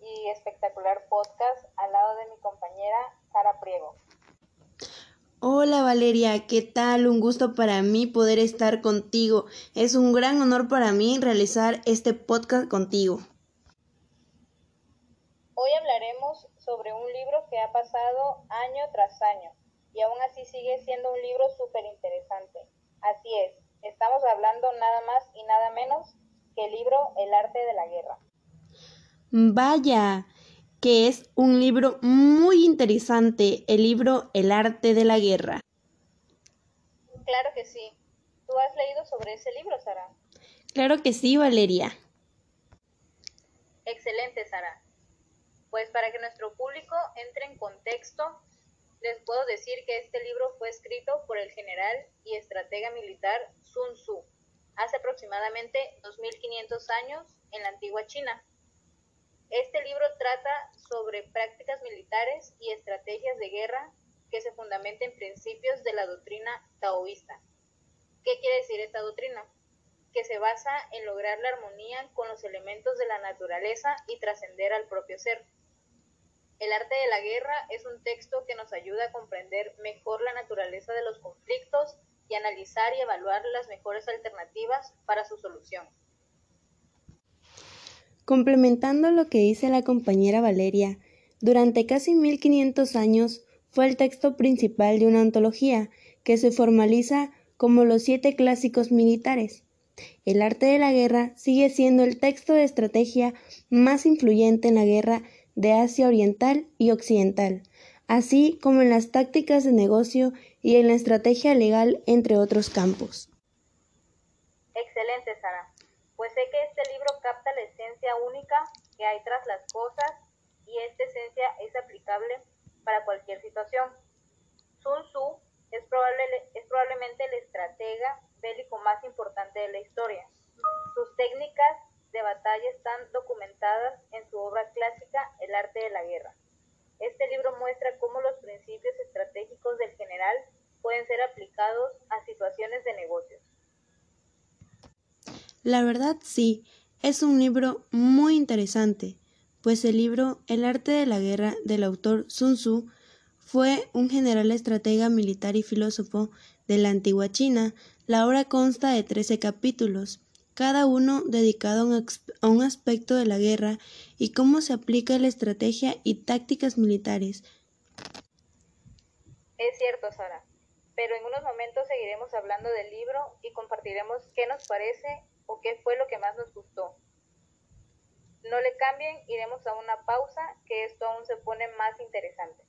y espectacular podcast al lado de mi compañera Sara Priego. Hola Valeria, ¿qué tal? Un gusto para mí poder estar contigo. Es un gran honor para mí realizar este podcast contigo. Hoy hablaremos sobre un libro que ha pasado año tras año y aún así sigue siendo un libro súper interesante. Así es, estamos hablando nada más y nada menos que el libro El arte de la guerra. Vaya, que es un libro muy interesante, el libro El arte de la guerra. Claro que sí. ¿Tú has leído sobre ese libro, Sara? Claro que sí, Valeria. Excelente, Sara. Pues para que nuestro público entre en contexto, les puedo decir que este libro fue escrito por el general y estratega militar Sun Tzu hace aproximadamente 2500 años en la antigua China. Este libro trata sobre prácticas militares y estrategias de guerra que se fundamenta en principios de la doctrina taoísta. ¿Qué quiere decir esta doctrina? Que se basa en lograr la armonía con los elementos de la naturaleza y trascender al propio ser. El arte de la guerra es un texto que nos ayuda a comprender mejor la naturaleza de los conflictos y analizar y evaluar las mejores alternativas para su solución. Complementando lo que dice la compañera Valeria, durante casi 1500 años fue el texto principal de una antología que se formaliza como los siete clásicos militares. El arte de la guerra sigue siendo el texto de estrategia más influyente en la guerra de Asia Oriental y Occidental, así como en las tácticas de negocio y en la estrategia legal, entre otros campos. Excelente, Sara pues sé que este libro capta la esencia única que hay tras las cosas y esta esencia es aplicable para cualquier situación. Sun Tzu es, probable, es probablemente el estratega bélico más importante de la historia. Sus técnicas de batalla están documentadas en su obra clásica El arte de la guerra. Este libro muestra cómo los principios estratégicos del general pueden ser aplicados a situaciones de negocios. La verdad sí, es un libro muy interesante, pues el libro El arte de la guerra del autor Sun Tzu fue un general estratega militar y filósofo de la antigua China. La obra consta de trece capítulos, cada uno dedicado a un aspecto de la guerra y cómo se aplica la estrategia y tácticas militares. Es cierto, Sara, pero en unos momentos seguiremos hablando del libro y compartiremos qué nos parece o qué fue lo que más nos gustó. No le cambien, iremos a una pausa, que esto aún se pone más interesante.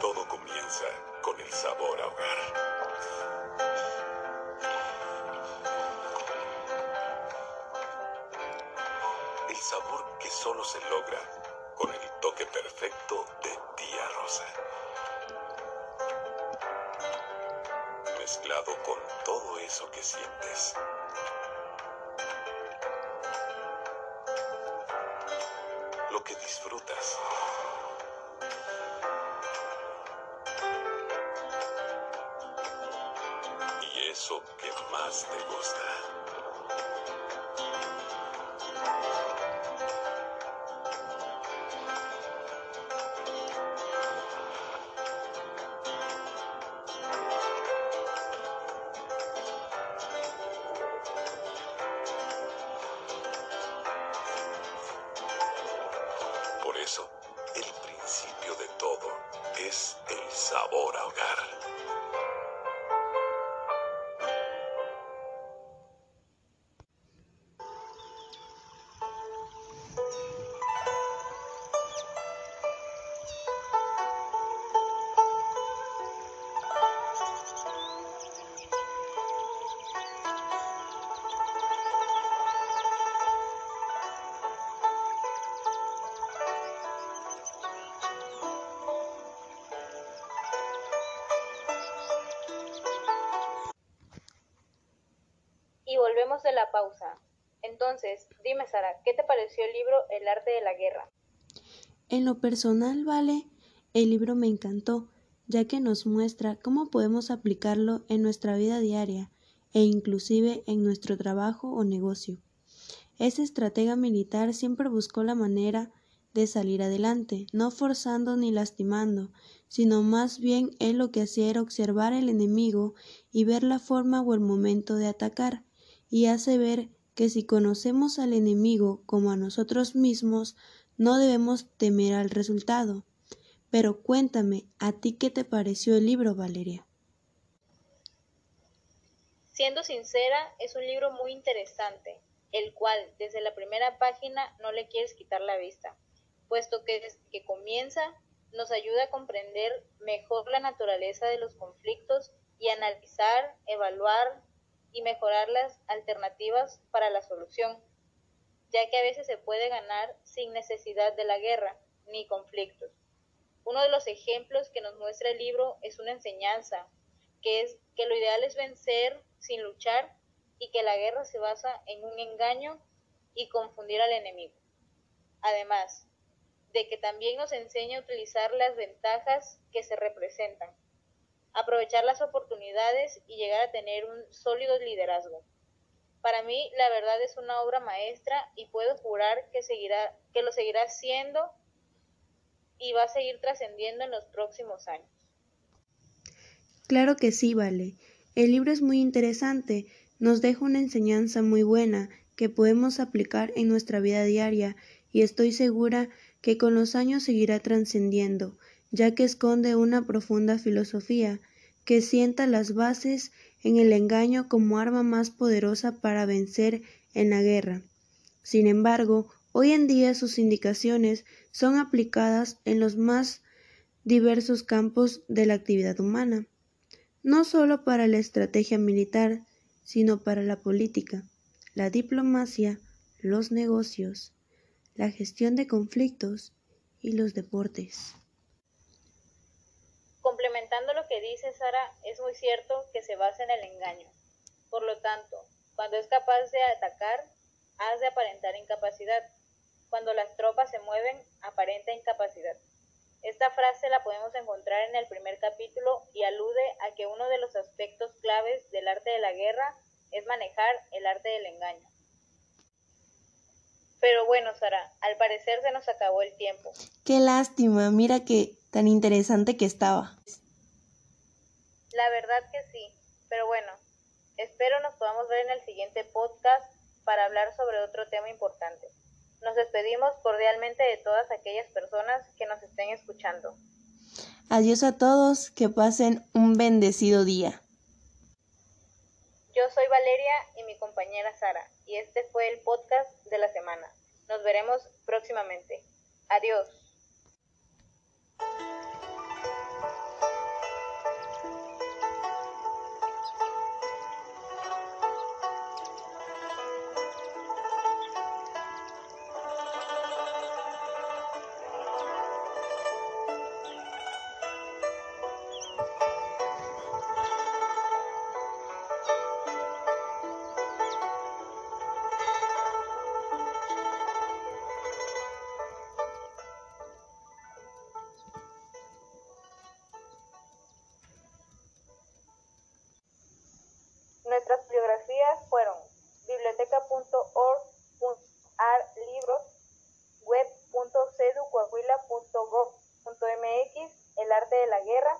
Todo comienza con el sabor a hogar. que solo se logra con el toque perfecto de tía Rosa. Mezclado con todo eso que sientes. Lo que disfrutas. Y eso que más te gusta. Sabor a hogar. Volvemos de la pausa. Entonces, dime Sara, ¿qué te pareció el libro El arte de la guerra? En lo personal, vale, el libro me encantó, ya que nos muestra cómo podemos aplicarlo en nuestra vida diaria e inclusive en nuestro trabajo o negocio. Ese estratega militar siempre buscó la manera de salir adelante, no forzando ni lastimando, sino más bien él lo que hacía era observar el enemigo y ver la forma o el momento de atacar, y hace ver que si conocemos al enemigo como a nosotros mismos, no debemos temer al resultado. Pero cuéntame, ¿a ti qué te pareció el libro, Valeria? Siendo sincera, es un libro muy interesante, el cual desde la primera página no le quieres quitar la vista, puesto que desde que comienza nos ayuda a comprender mejor la naturaleza de los conflictos y analizar, evaluar y mejorar las alternativas para la solución, ya que a veces se puede ganar sin necesidad de la guerra ni conflictos. Uno de los ejemplos que nos muestra el libro es una enseñanza, que es que lo ideal es vencer sin luchar y que la guerra se basa en un engaño y confundir al enemigo. Además, de que también nos enseña a utilizar las ventajas que se representan, aprovechar las oportunidades y llegar a tener un sólido liderazgo. Para mí, la verdad es una obra maestra y puedo jurar que, seguirá, que lo seguirá haciendo y va a seguir trascendiendo en los próximos años. Claro que sí, vale. El libro es muy interesante, nos deja una enseñanza muy buena que podemos aplicar en nuestra vida diaria y estoy segura que con los años seguirá trascendiendo, ya que esconde una profunda filosofía que sienta las bases en el engaño como arma más poderosa para vencer en la guerra. Sin embargo, hoy en día sus indicaciones son aplicadas en los más diversos campos de la actividad humana, no solo para la estrategia militar, sino para la política, la diplomacia, los negocios, la gestión de conflictos y los deportes. Complementando lo que dice Sara, es muy cierto que se basa en el engaño. Por lo tanto, cuando es capaz de atacar, has de aparentar incapacidad. Cuando las tropas se mueven, aparenta incapacidad. Esta frase la podemos encontrar en el primer capítulo y alude a que uno de los aspectos claves del arte de la guerra es manejar el arte del engaño. Pero bueno, Sara, al parecer se nos acabó el tiempo. Qué lástima, mira que tan interesante que estaba. La verdad que sí, pero bueno, espero nos podamos ver en el siguiente podcast para hablar sobre otro tema importante. Nos despedimos cordialmente de todas aquellas personas que nos estén escuchando. Adiós a todos, que pasen un bendecido día. Yo soy Valeria y mi compañera Sara, y este fue el podcast de la semana. Nos veremos próximamente. Adiós. De la guerra